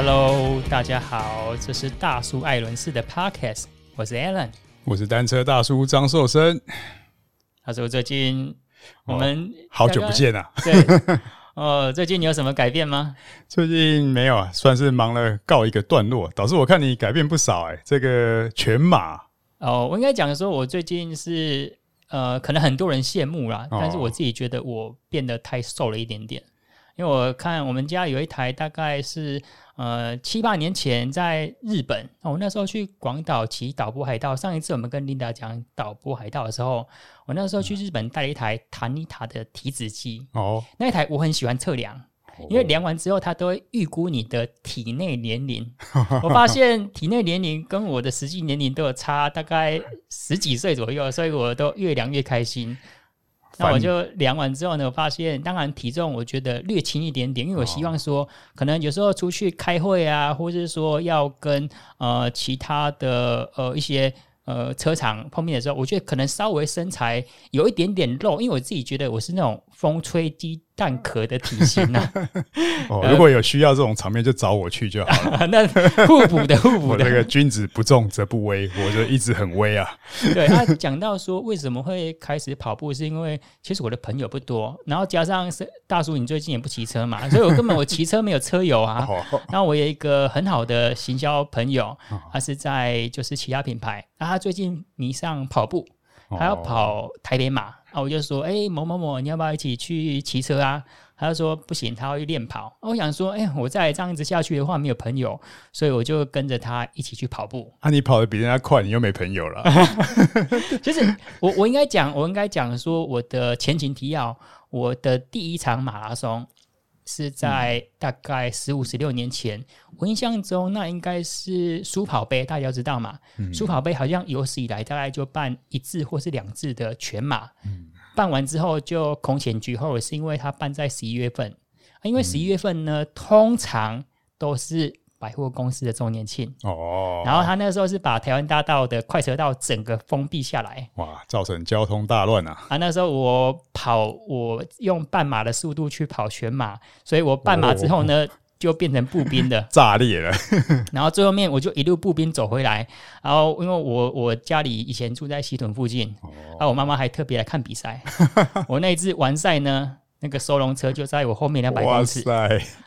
Hello，大家好，这是大叔艾伦式的 Podcast，我是 Alan，我是单车大叔张寿生。他说最近我们、哦、好久不见啊，对，哦，最近你有什么改变吗？最近没有啊，算是忙了告一个段落。导致我看你改变不少哎、欸，这个全马哦，我应该讲说，我最近是呃，可能很多人羡慕啦，哦、但是我自己觉得我变得太瘦了一点点。因为我看我们家有一台，大概是呃七八年前在日本，我那时候去广岛骑岛波海盗。上一次我们跟琳达讲岛波海盗的时候，我那时候去日本带了一台塔尼塔的体脂机。哦，那一台我很喜欢测量，因为量完之后它都会预估你的体内年龄。我发现体内年龄跟我的实际年龄都有差大概十几岁左右，所以我都越量越开心。那我就量完之后呢，我发现当然体重我觉得略轻一点点，因为我希望说，可能有时候出去开会啊，或者是说要跟呃其他的呃一些。呃，车厂碰面的时候，我觉得可能稍微身材有一点点肉，因为我自己觉得我是那种风吹鸡蛋壳的体型呐、啊。哦，如果有需要这种场面，就找我去就好了。那互补的互补的，我这个君子不重则不威，我就一直很威啊。对，他讲到说为什么会开始跑步，是因为其实我的朋友不多，然后加上是大叔，你最近也不骑车嘛，所以我根本我骑车没有车友啊。然后我有一个很好的行销朋友，他是在就是其他品牌，那他。最近迷上跑步，他要跑台北马，啊，我就说，哎、欸，某某某，你要不要一起去骑车啊？他就说不行，他要去练跑。我想说，哎、欸，我再这样子下去的话，没有朋友，所以我就跟着他一起去跑步。啊，你跑的比人家快，你又没朋友了。就是我我应该讲，我应该讲说我的前情提要，我的第一场马拉松。是在大概十五十六年前，嗯、我印象中那应该是书跑杯，大家都知道嘛。苏、嗯、跑杯好像有史以来大概就办一次或是两次的全马，嗯、办完之后就空前绝后，是因为它办在十一月份，因为十一月份呢、嗯、通常都是。百货公司的周年庆哦，然后他那个时候是把台湾大道的快车道整个封闭下来，哇，造成交通大乱啊！啊，那时候我跑，我用半马的速度去跑全马，所以我半马之后呢，哦、就变成步兵的 炸裂了。然后最后面我就一路步兵走回来，然后因为我我家里以前住在西屯附近，哦、啊，我妈妈还特别来看比赛。我那一次完赛呢，那个收容车就在我后面两百公尺，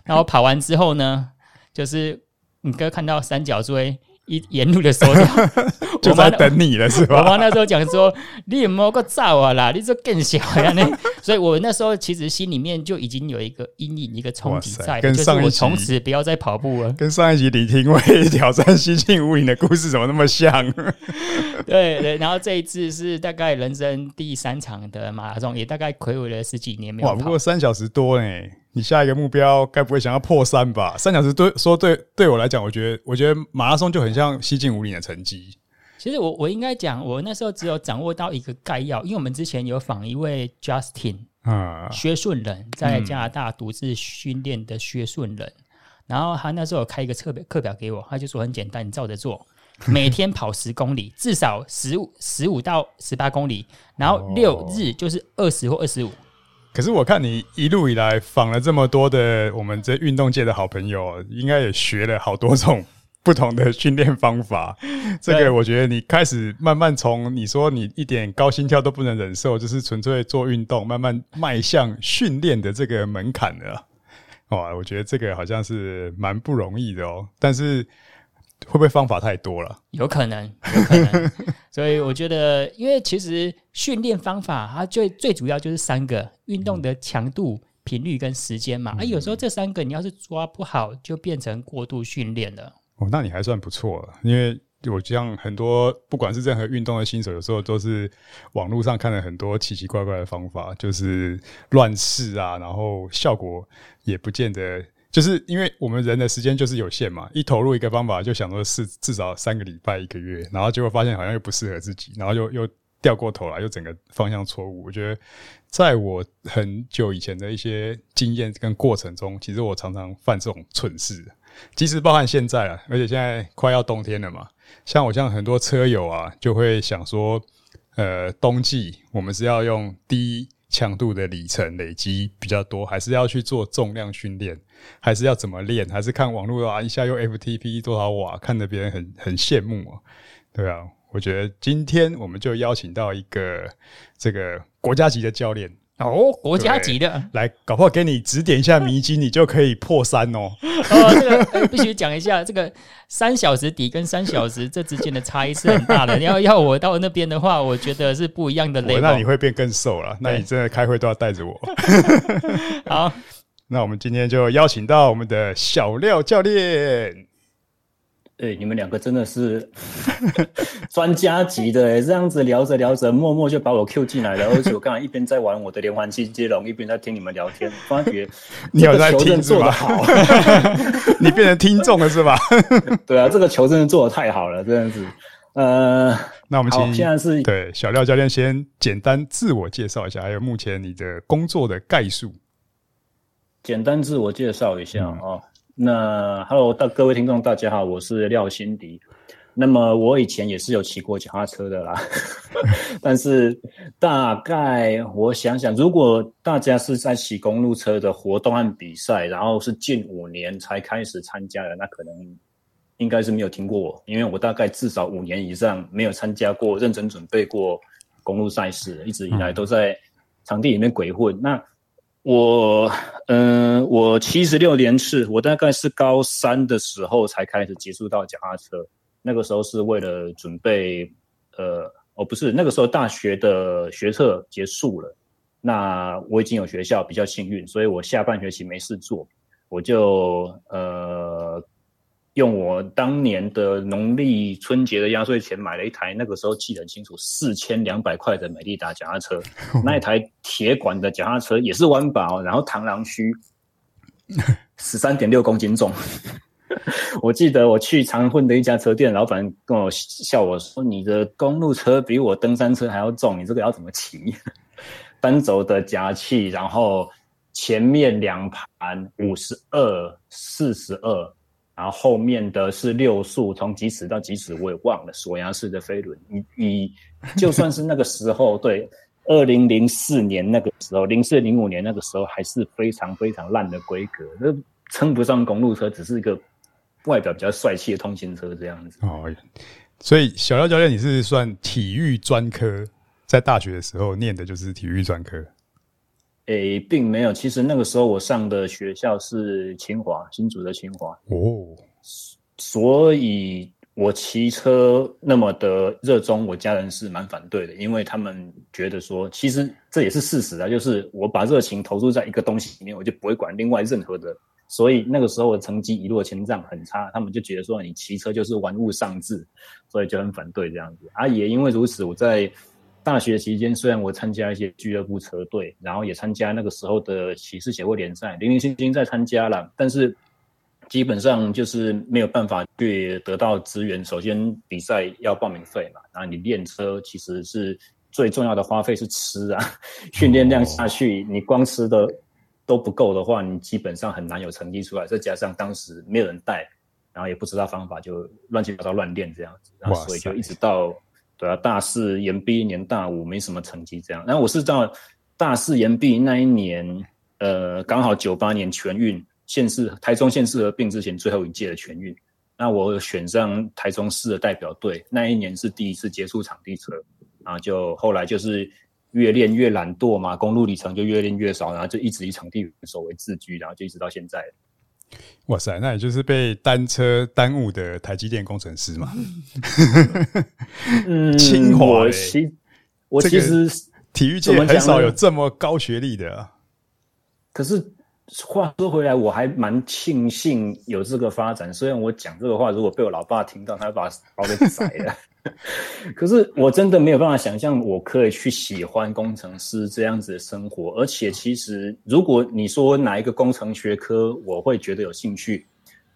然后跑完之后呢。就是你哥看到三角锥一沿路的收掉，就在等你了是吧？我妈那时候讲说，你有没有个照啊啦？你这更小呀？那 所以，我那时候其实心里面就已经有一个阴影，一个冲击在，跟上一集就是我从此不要再跑步了。跟上一集李廷威挑战西进无影的故事怎么那么像？对对，然后这一次是大概人生第三场的马拉松，也大概魁违了十几年没有跑。哇，不过三小时多哎。你下一个目标该不会想要破三吧？三小时对说对对我来讲，我觉得我觉得马拉松就很像西进五岭的成绩。其实我我应该讲，我那时候只有掌握到一个概要，因为我们之前有访一位 Justin 啊薛顺仁，在加拿大独自训练的薛顺仁，嗯、然后他那时候有开一个课表课表给我，他就说很简单，你照着做，每天跑十公里，至少十五十五到十八公里，然后六日就是二十或二十五。可是我看你一路以来访了这么多的我们这运动界的好朋友，应该也学了好多种不同的训练方法。这个我觉得你开始慢慢从你说你一点高心跳都不能忍受，就是纯粹做运动，慢慢迈向训练的这个门槛了。哇，我觉得这个好像是蛮不容易的哦。但是。会不会方法太多了？有可能，有可能。所以我觉得，因为其实训练方法它最最主要就是三个：运动的强度、频率跟时间嘛。啊、有时候这三个你要是抓不好，就变成过度训练了。哦，那你还算不错了，因为我像很多不管是任何运动的新手，有时候都是网络上看了很多奇奇怪怪的方法，就是乱试啊，然后效果也不见得。就是因为我们人的时间就是有限嘛，一投入一个方法就想说是至少三个礼拜一个月，然后结果发现好像又不适合自己，然后又又掉过头来，又整个方向错误。我觉得在我很久以前的一些经验跟过程中，其实我常常犯这种蠢事，即使包含现在啊，而且现在快要冬天了嘛，像我像很多车友啊，就会想说，呃，冬季我们是要用低强度的里程累积比较多，还是要去做重量训练，还是要怎么练？还是看网络啊，一下用 FTP 多少瓦，看得别人很很羡慕啊。对啊，我觉得今天我们就邀请到一个这个国家级的教练。哦，国家级的，来，搞不好给你指点一下迷津，你就可以破三哦。哦，这个、欸、必须讲一下，这个三小时底跟三小时这之间的差异是很大的。要要我到那边的话，我觉得是不一样的 level。那你会变更瘦了，那你真的开会都要带着我。好，那我们今天就邀请到我们的小廖教练。对，你们两个真的是专家级的诶，这样子聊着聊着，默默就把我 Q 进来了。而且我刚才一边在玩我的连环机接龙，一边在听你们聊天，发觉 你有在听做得好，你变成听众了是吧？对啊，这个球真的做的太好了，这样子。呃，那我们请现在是对小廖教练先简单自我介绍一下，还有目前你的工作的概述。简单自我介绍一下啊。嗯那 Hello，大各位听众，大家好，我是廖心迪。那么我以前也是有骑过脚踏车的啦，但是大概我想想，如果大家是在骑公路车的活动和比赛，然后是近五年才开始参加的，那可能应该是没有听过我，因为我大概至少五年以上没有参加过、认真准备过公路赛事，一直以来都在场地里面鬼混。那我，嗯、我七十六年次，我大概是高三的时候才开始接触到脚踏车。那个时候是为了准备，呃，哦，不是，那个时候大学的学测结束了，那我已经有学校，比较幸运，所以我下半学期没事做，我就呃。用我当年的农历春节的压岁钱买了一台，那个时候记得很清楚，四千两百块的美利达脚踏车。那一台铁管的脚踏车也是弯把，然后螳螂须，十三点六公斤重。我记得我去长混的一家车店，老板跟我笑我说：“你的公路车比我登山车还要重，你这个要怎么骑？”单轴的夹器，然后前面两盘五十二、四十二。然后后面的是六速，从几尺到几尺我也忘了，锁牙式的飞轮。你你就算是那个时候，对，二零零四年那个时候，零四零五年那个时候还是非常非常烂的规格，那称不上公路车，只是一个外表比较帅气的通勤车这样子。哦，所以小廖教练，你是算体育专科，在大学的时候念的就是体育专科。诶，并没有。其实那个时候我上的学校是清华，新竹的清华。哦，所以我骑车那么的热衷，我家人是蛮反对的，因为他们觉得说，其实这也是事实啊，就是我把热情投入在一个东西里面，我就不会管另外任何的。所以那个时候我成绩一落千丈，很差，他们就觉得说你骑车就是玩物丧志，所以就很反对这样子。啊，也因为如此，我在。大学期间，虽然我参加一些俱乐部车队，然后也参加那个时候的骑士协会联赛，零零星星在参加了，但是基本上就是没有办法去得到资源。首先，比赛要报名费嘛，然后你练车其实是最重要的花费是吃啊，训练量下去，你光吃的都不够的话，你基本上很难有成绩出来。再加上当时没有人带，然后也不知道方法，就乱七八糟乱练这样子，然后所以就一直到。对啊，大四延毕一年，大五没什么成绩这样。然后我是到大四延毕那一年，呃，刚好九八年全运县市台中县市合并之前最后一届的全运，那我选上台中市的代表队。那一年是第一次接触场地车，然后就后来就是越练越懒惰嘛，公路里程就越练越少，然后就一直以场地手为自居，然后就一直到现在。哇塞，那也就是被单车耽误的台积电工程师嘛？嗯，清华，我其我其实体育界很少有这么高学历的啊。可是话说回来，我还蛮庆幸有这个发展。虽然我讲这个话，如果被我老爸听到，他会把把我给宰了。可是我真的没有办法想象，我可以去喜欢工程师这样子的生活。而且，其实如果你说哪一个工程学科我会觉得有兴趣，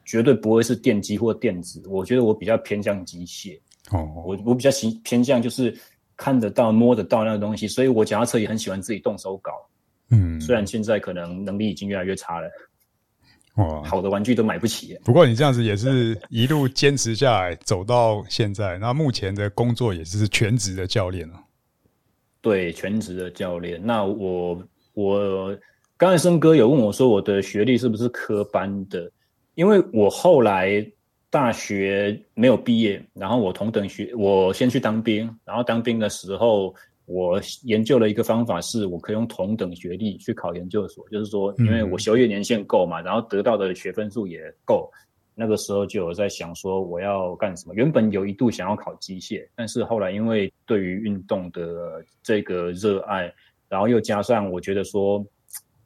绝对不会是电机或电子。我觉得我比较偏向机械。哦，我我比较喜偏向就是看得到、摸得到那个东西。所以我脚踏车也很喜欢自己动手搞。嗯，虽然现在可能能力已经越来越差了。哇，好的玩具都买不起。不过你这样子也是一路坚持下来，走到现在。那目前的工作也是全职的教练了。对，全职的教练。那我我刚才森哥有问我说，我的学历是不是科班的？因为我后来大学没有毕业，然后我同等学，我先去当兵，然后当兵的时候，我研究了一个方法，是我可以用同等学历去考研究所，就是说，因为我修业年限够嘛，然后得到的学分数也够。那个时候就有在想说我要干什么。原本有一度想要考机械，但是后来因为对于运动的这个热爱，然后又加上我觉得说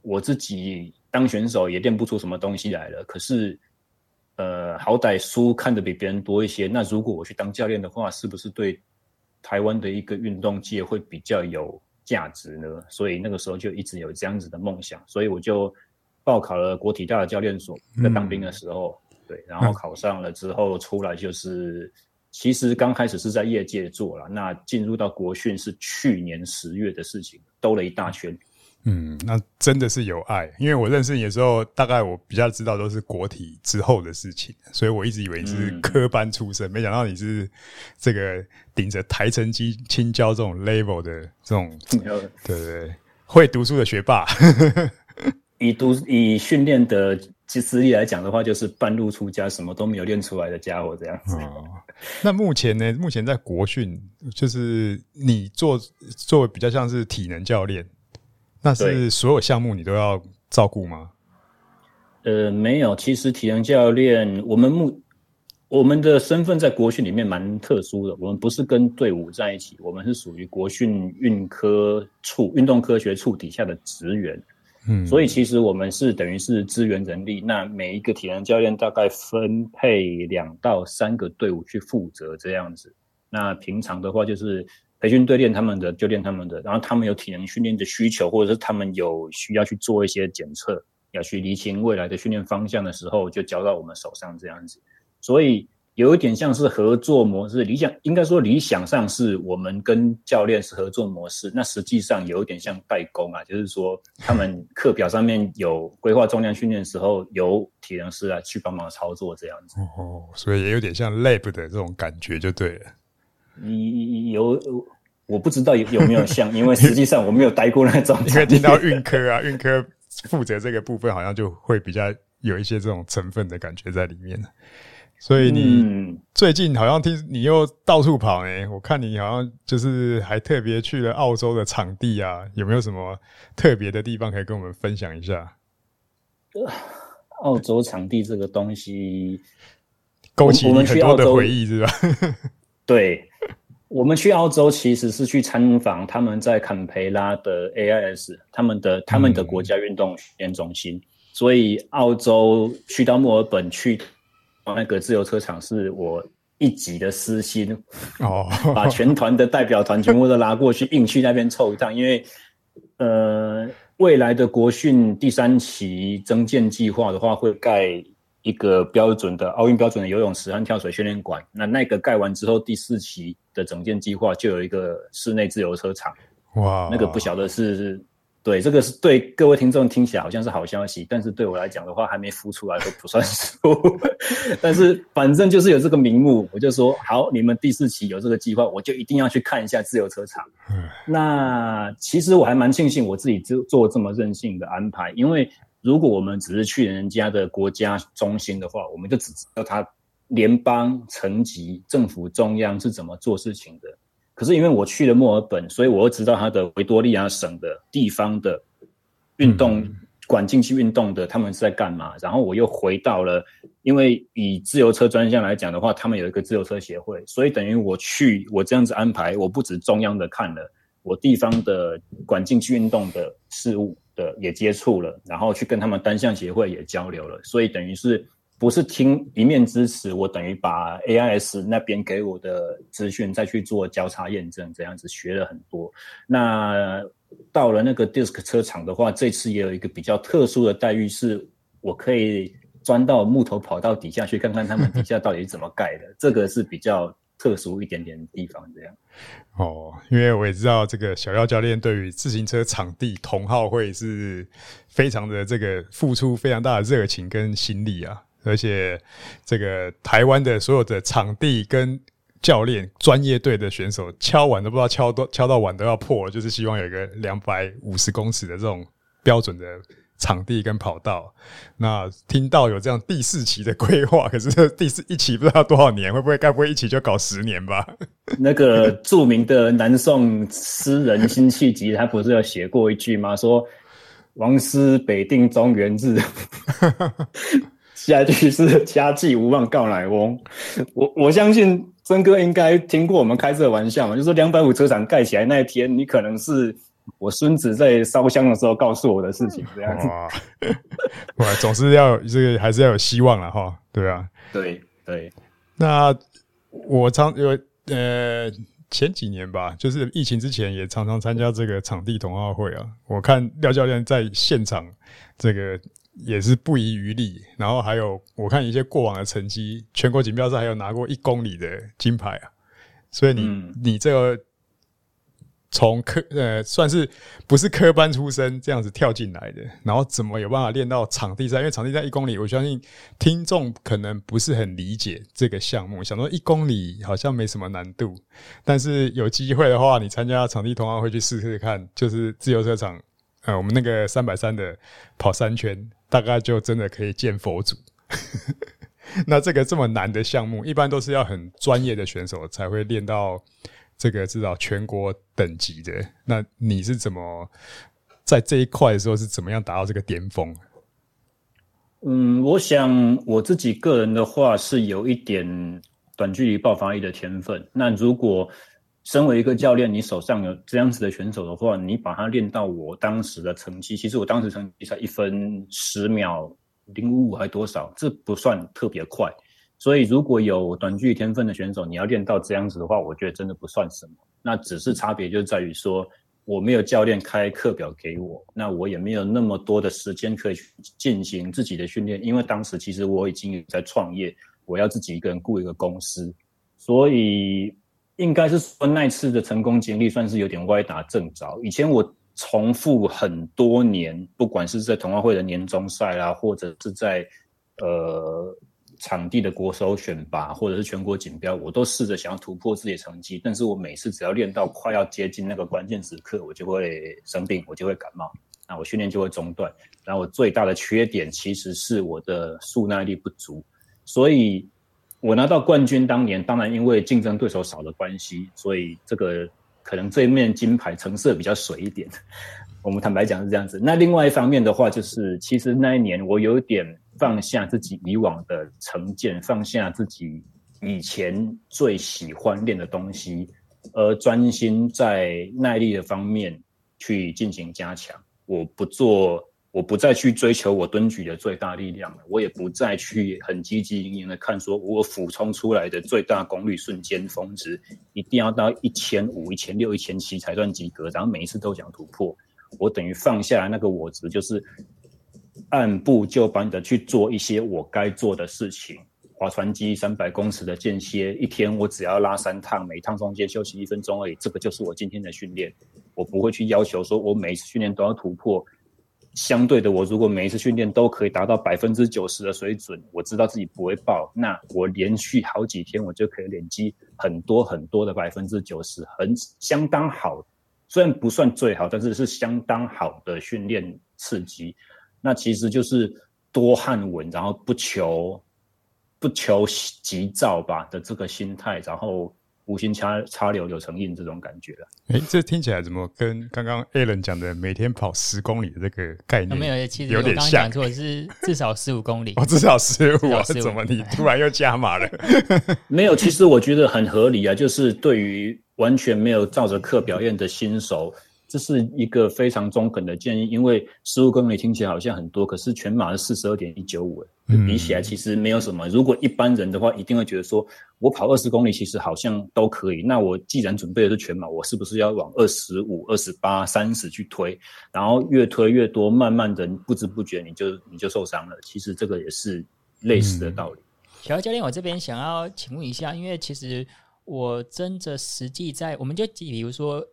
我自己当选手也练不出什么东西来了。可是，呃，好歹书看得比别人多一些。那如果我去当教练的话，是不是对台湾的一个运动界会比较有价值呢？所以那个时候就一直有这样子的梦想，所以我就报考了国体大的教练所，在当兵的时候。嗯对，然后考上了之后出来就是，其实刚开始是在业界做了，那进入到国训是去年十月的事情，兜了一大圈。嗯，那真的是有爱，因为我认识你的时候，大概我比较知道都是国体之后的事情，所以我一直以为你是科班出身，嗯、没想到你是这个顶着台成绩清交这种 level 的这种，对对对，会读书的学霸。以读以训练的。其实力来讲的话，就是半路出家，什么都没有练出来的家伙这样子。哦，那目前呢？目前在国训，就是你做作为比较像是体能教练，那是所有项目你都要照顾吗？呃，没有。其实体能教练，我们目我们的身份在国训里面蛮特殊的。我们不是跟队伍在一起，我们是属于国训运科处运动科学处底下的职员。嗯，所以其实我们是等于是资源人力，那每一个体能教练大概分配两到三个队伍去负责这样子。那平常的话就是培训队练他们的就练他们的，然后他们有体能训练的需求，或者是他们有需要去做一些检测，要去厘清未来的训练方向的时候，就交到我们手上这样子。所以。有一点像是合作模式，理想应该说理想上是我们跟教练是合作模式，那实际上有一点像代工啊，就是说他们课表上面有规划重量训练的时候，由体能师来去帮忙操作这样子。哦，所以也有点像 lab 的这种感觉就对了。有，我不知道有有没有像，因为实际上我没有待过那种。因为听到运科啊，运科负责这个部分，好像就会比较有一些这种成分的感觉在里面。所以你最近好像听你又到处跑哎、欸，我看你好像就是还特别去了澳洲的场地啊，有没有什么特别的地方可以跟我们分享一下？澳洲场地这个东西勾起你很多的回忆是吧？对，我们去澳洲其实是去参访他们在坎培拉的 AIS，他们的他们的国家运动训练中心，嗯、所以澳洲去到墨尔本去。那个自由车场是我一己的私心哦，把全团的代表团全部都拉过去，硬去那边凑一趟。因为呃，未来的国训第三期增建计划的话，会盖一个标准的奥运标准的游泳池和跳水训练馆。那那个盖完之后，第四期的整建计划就有一个室内自由车场。哇，那个不晓得是。对，这个是对各位听众听起来好像是好消息，但是对我来讲的话，还没孵出来都不算数。但是反正就是有这个名目，我就说好，你们第四期有这个计划，我就一定要去看一下自由车场。嗯，那其实我还蛮庆幸我自己做做这么任性的安排，因为如果我们只是去人家的国家中心的话，我们就只知道他联邦层级政府中央是怎么做事情的。可是因为我去了墨尔本，所以我又知道他的维多利亚省的地方的运动管竞技运动的他们是在干嘛。然后我又回到了，因为以自由车专项来讲的话，他们有一个自由车协会，所以等于我去我这样子安排，我不止中央的看了，我地方的管竞技运动的事务的也接触了，然后去跟他们单项协会也交流了，所以等于是。不是听一面之词，我等于把 AIS 那边给我的资讯再去做交叉验证，这样子学了很多。那到了那个 DISC 车场的话，这次也有一个比较特殊的待遇，是我可以钻到木头跑道底下去看看他们底下到底是怎么盖的，这个是比较特殊一点点地方。这样哦，因为我也知道这个小廖教练对于自行车场地同好会是非常的这个付出非常大的热情跟心力啊。而且，这个台湾的所有的场地跟教练专业队的选手敲碗都不知道敲多敲到碗都要破，就是希望有一个两百五十公尺的这种标准的场地跟跑道。那听到有这样第四期的规划，可是第四一期不知道多少年，会不会该不会一期就搞十年吧？那个著名的南宋诗人辛弃疾，他不是有写过一句吗？说王师北定中原日。下一句是家祭无忘告乃翁。我我相信曾哥应该听过我们开这个玩笑嘛，就是说两百五车场盖起来那一天，你可能是我孙子在烧香的时候告诉我的事情，这样子。哇，总是要这个还是要有希望了哈，对啊，对对。那我常有呃前几年吧，就是疫情之前也常常参加这个场地同好会啊，我看廖教练在现场这个。也是不遗余力，然后还有我看一些过往的成绩，全国锦标赛还有拿过一公里的金牌啊，所以你、嗯、你这个从科呃算是不是科班出身这样子跳进来的，然后怎么有办法练到场地赛？因为场地赛一公里，我相信听众可能不是很理解这个项目，想说一公里好像没什么难度，但是有机会的话，你参加场地同样会去试试看，就是自由车场。呃，我们那个三百三的跑三圈，大概就真的可以见佛祖。那这个这么难的项目，一般都是要很专业的选手才会练到这个至少全国等级的。那你是怎么在这一块的时候是怎么样达到这个巅峰？嗯，我想我自己个人的话是有一点短距离爆发力的天分。那如果身为一个教练，你手上有这样子的选手的话，你把他练到我当时的成绩，其实我当时成绩才一分十秒零五五还多少，这不算特别快。所以如果有短距离天分的选手，你要练到这样子的话，我觉得真的不算什么。那只是差别就在于说，我没有教练开课表给我，那我也没有那么多的时间可以去进行自己的训练，因为当时其实我已经在创业，我要自己一个人雇一个公司，所以。应该是说那次的成功经历算是有点歪打正着。以前我重复很多年，不管是在同好会的年终赛啦，或者是在呃场地的国手选拔，或者是全国锦标，我都试着想要突破自己的成绩。但是我每次只要练到快要接近那个关键时刻，我就会生病，我就会感冒，那我训练就会中断。然后我最大的缺点其实是我的速耐力不足，所以。我拿到冠军当年，当然因为竞争对手少的关系，所以这个可能这一面金牌成色比较水一点。我们坦白讲是这样子。那另外一方面的话，就是其实那一年我有点放下自己以往的成见，放下自己以前最喜欢练的东西，而专心在耐力的方面去进行加强。我不做。我不再去追求我蹲举的最大力量了，我也不再去很积极营营的看说，我俯冲出来的最大功率瞬间峰值一定要到一千五、一千六、一千七才算及格，然后每一次都想突破。我等于放下那个我值，就是按部就班的去做一些我该做的事情。划船机三百公尺的间歇，一天我只要拉三趟，每趟中间休息一分钟而已，这个就是我今天的训练。我不会去要求说我每一次训练都要突破。相对的，我如果每一次训练都可以达到百分之九十的水准，我知道自己不会爆，那我连续好几天，我就可以累积很多很多的百分之九十，很相当好。虽然不算最好，但是是相当好的训练刺激。那其实就是多汉文，然后不求不求急躁吧的这个心态，然后。无心插插柳柳成荫这种感觉了。哎，这听起来怎么跟刚刚 Alan 讲的每天跑十公里的这个概念？没有，其实有点像。错是 至少十五公里。哦，至少十五啊？怎么你突然又加码了？没有，其实我觉得很合理啊。就是对于完全没有照着课表演的新手。这是一个非常中肯的建议，因为十五公里听起来好像很多，可是全马是四十二点一九五，比起来其实没有什么。如果一般人的话，一定会觉得说，我跑二十公里其实好像都可以。那我既然准备的是全马，我是不是要往二十五、二十八、三十去推？然后越推越多，慢慢的不知不觉你就你就受伤了。其实这个也是类似的道理。小姚教练，我这边想要请问一下，因为其实我真的实际在，我们就比如说。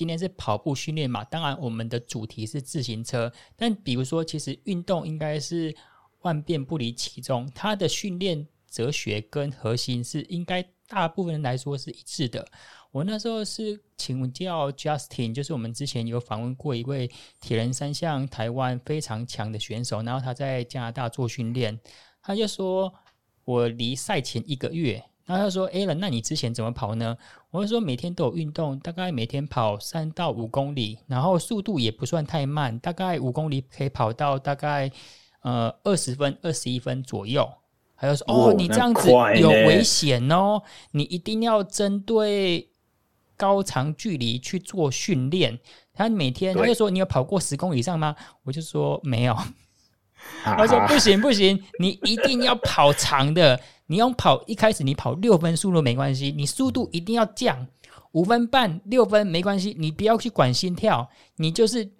今天是跑步训练嘛？当然，我们的主题是自行车。但比如说，其实运动应该是万变不离其宗，它的训练哲学跟核心是应该大部分人来说是一致的。我那时候是请教 Justin，就是我们之前有访问过一位铁人三项台湾非常强的选手，然后他在加拿大做训练，他就说我离赛前一个月。然后他说：“Alan，那你之前怎么跑呢？”我就说：“每天都有运动，大概每天跑三到五公里，然后速度也不算太慢，大概五公里可以跑到大概呃二十分、二十一分左右。”他就说：“哦，哦，你这样子有危险哦，你一定要针对高长距离去做训练。”他每天他就说：“你有跑过十公里以上吗？”我就说：“没有。”他说：“不行不行，你一定要跑长的。”你用跑一开始你跑六分速度没关系，你速度一定要降五分半六分没关系，你不要去管心跳，你就是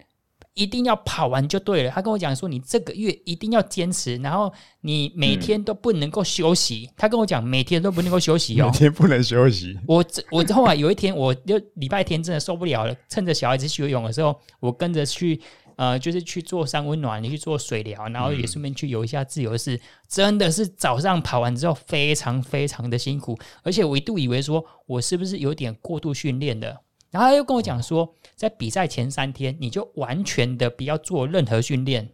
一定要跑完就对了。他跟我讲说，你这个月一定要坚持，然后你每天都不能够休息。嗯、他跟我讲每天都不能够休息哦，每天不能休息。我我后来有一天，我就礼拜天真的受不了了，趁着小孩子去游泳的时候，我跟着去。呃，就是去做三温暖，你去做水疗，然后也顺便去游一下自由式，真的是早上跑完之后非常非常的辛苦，而且我一度以为说我是不是有点过度训练的，然后他又跟我讲说，在比赛前三天你就完全的不要做任何训练，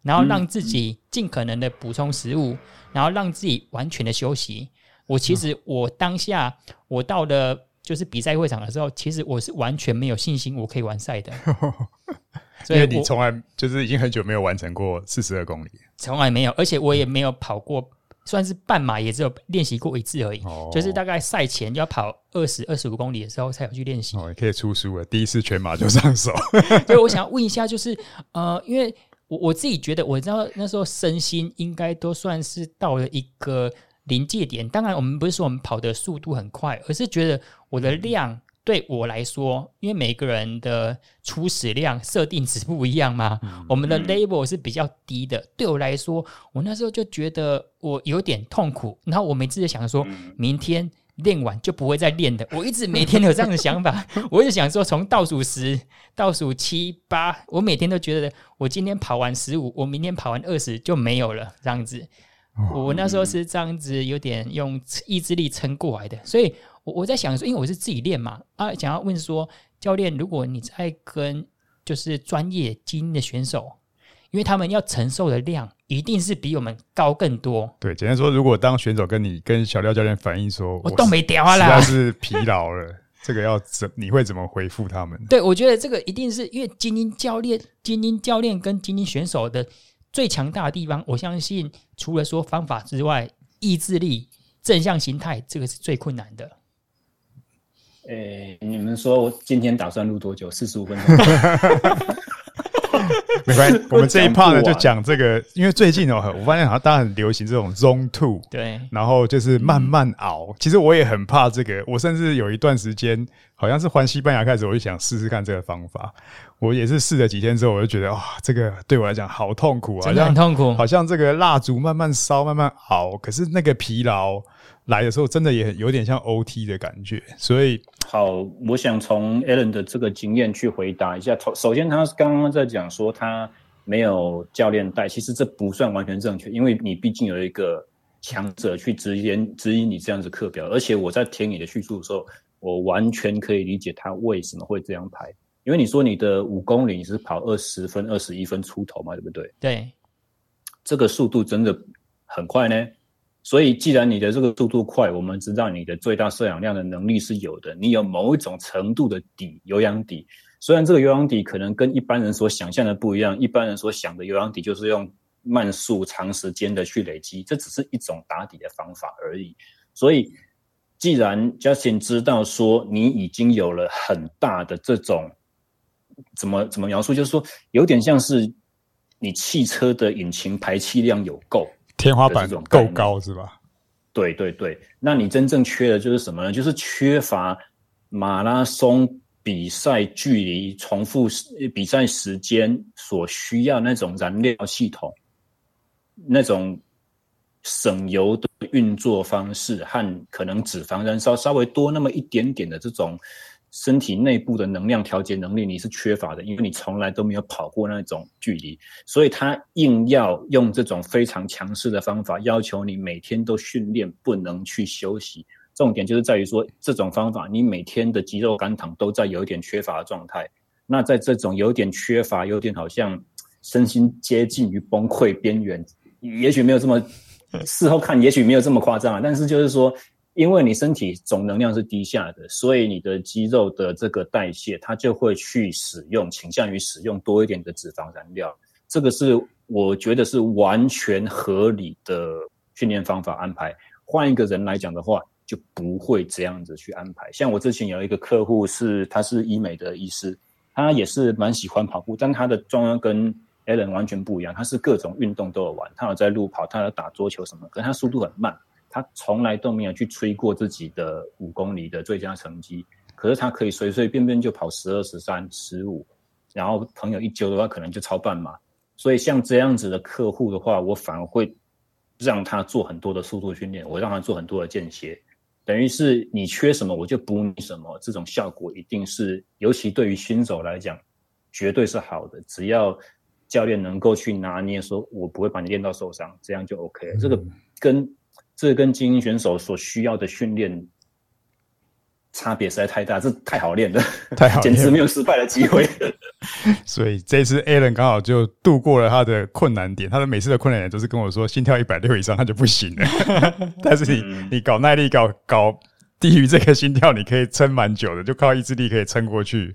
然后让自己尽可能的补充食物，然后让自己完全的休息。我其实我当下我到了就是比赛会场的时候，其实我是完全没有信心我可以完赛的。所以你从来就是已经很久没有完成过四十二公里，从来没有，而且我也没有跑过，算是半马，也只有练习过一次而已。哦，就是大概赛前就要跑二十二十五公里的时候才有去练习。哦，可以出书了，第一次全马就上手。所以我想要问一下，就是呃，因为我我自己觉得，我知道那时候身心应该都算是到了一个临界点。当然，我们不是说我们跑的速度很快，而是觉得我的量。嗯对我来说，因为每个人的初始量设定值不一样嘛，嗯、我们的 label 是比较低的。对我来说，我那时候就觉得我有点痛苦，然后我每次就想说，明天练完就不会再练的。我一直每天有这样的想法，我一直想说，从倒数十、倒数七、八，我每天都觉得，我今天跑完十五，我明天跑完二十就没有了，这样子。我那时候是这样子，有点用意志力撑过来的，所以。我我在想说，因为我是自己练嘛，啊，想要问说，教练，如果你在跟就是专业精英的选手，因为他们要承受的量一定是比我们高更多。对，简单说，如果当选手跟你跟小廖教练反映说，我都没掉了，实在是疲劳了，这个要怎你会怎么回复他们？对，我觉得这个一定是因为精英教练、精英教练跟精英选手的最强大的地方，我相信除了说方法之外，意志力、正向心态，这个是最困难的。诶、欸，你们说我今天打算录多久？四十五分钟。没关系，我们这一 part 呢就讲这个，因为最近哦，我发现好像大家很流行这种 Zone Two，对，然后就是慢慢熬。嗯、其实我也很怕这个，我甚至有一段时间，好像是换西班牙开始，我就想试试看这个方法。我也是试了几天之后，我就觉得哇，这个对我来讲好痛苦啊，真的很痛苦，好像这个蜡烛慢慢烧，慢慢熬，可是那个疲劳。来的时候真的也有点像 OT 的感觉，所以好，我想从 Alan 的这个经验去回答一下。首先，他刚刚在讲说他没有教练带，其实这不算完全正确，因为你毕竟有一个强者去指引指引你这样子课表。而且我在听你的叙述的时候，我完全可以理解他为什么会这样排，因为你说你的五公里你是跑二十分、二十一分出头嘛，对不对？对，这个速度真的很快呢。所以，既然你的这个速度快，我们知道你的最大摄氧量的能力是有的，你有某一种程度的底有氧底。虽然这个有氧底可能跟一般人所想象的不一样，一般人所想的有氧底就是用慢速长时间的去累积，这只是一种打底的方法而已。所以，既然 Justin 知道说你已经有了很大的这种怎么怎么描述，就是说有点像是你汽车的引擎排气量有够。天花板够高是吧？对对对，那你真正缺的就是什么呢？就是缺乏马拉松比赛距离、重复比赛时间所需要那种燃料系统，那种省油的运作方式和可能脂肪燃烧稍微多那么一点点的这种。身体内部的能量调节能力你是缺乏的，因为你从来都没有跑过那种距离，所以他硬要用这种非常强势的方法，要求你每天都训练，不能去休息。重点就是在于说，这种方法你每天的肌肉肝糖都在有一点缺乏的状态。那在这种有点缺乏、有点好像身心接近于崩溃边缘，也许没有这么事后看，也许没有这么夸张啊。但是就是说，因为你身体总能量是低下的，所以你的肌肉的这个代谢，它就会去使用，倾向于使用多一点的脂肪燃料。这个是我觉得是完全合理的训练方法安排。换一个人来讲的话，就不会这样子去安排。像我之前有一个客户是，他是医美的医师，他也是蛮喜欢跑步，但他的状况跟 Allen 完全不一样。他是各种运动都有玩，他有在路跑，他有打桌球什么，可是他速度很慢，他从来都没有去吹过自己的五公里的最佳成绩。可是他可以随随便便就跑十二、十三、十五，然后朋友一揪的话，可能就超半马。所以像这样子的客户的话，我反而会。让他做很多的速度训练，我让他做很多的间歇，等于是你缺什么我就补你什么，这种效果一定是，尤其对于新手来讲，绝对是好的。只要教练能够去拿捏，说我不会把你练到受伤，这样就 OK 了。嗯、这个跟这跟精英选手所需要的训练。差别实在太大，这太好练了，太好练了，简直没有失败的机会。所以这次 Alan 刚好就度过了他的困难点，他的每次的困难点都是跟我说，心跳一百六以上他就不行了。但是你、嗯、你搞耐力搞搞低于这个心跳，你可以撑蛮久的，就靠意志力可以撑过去，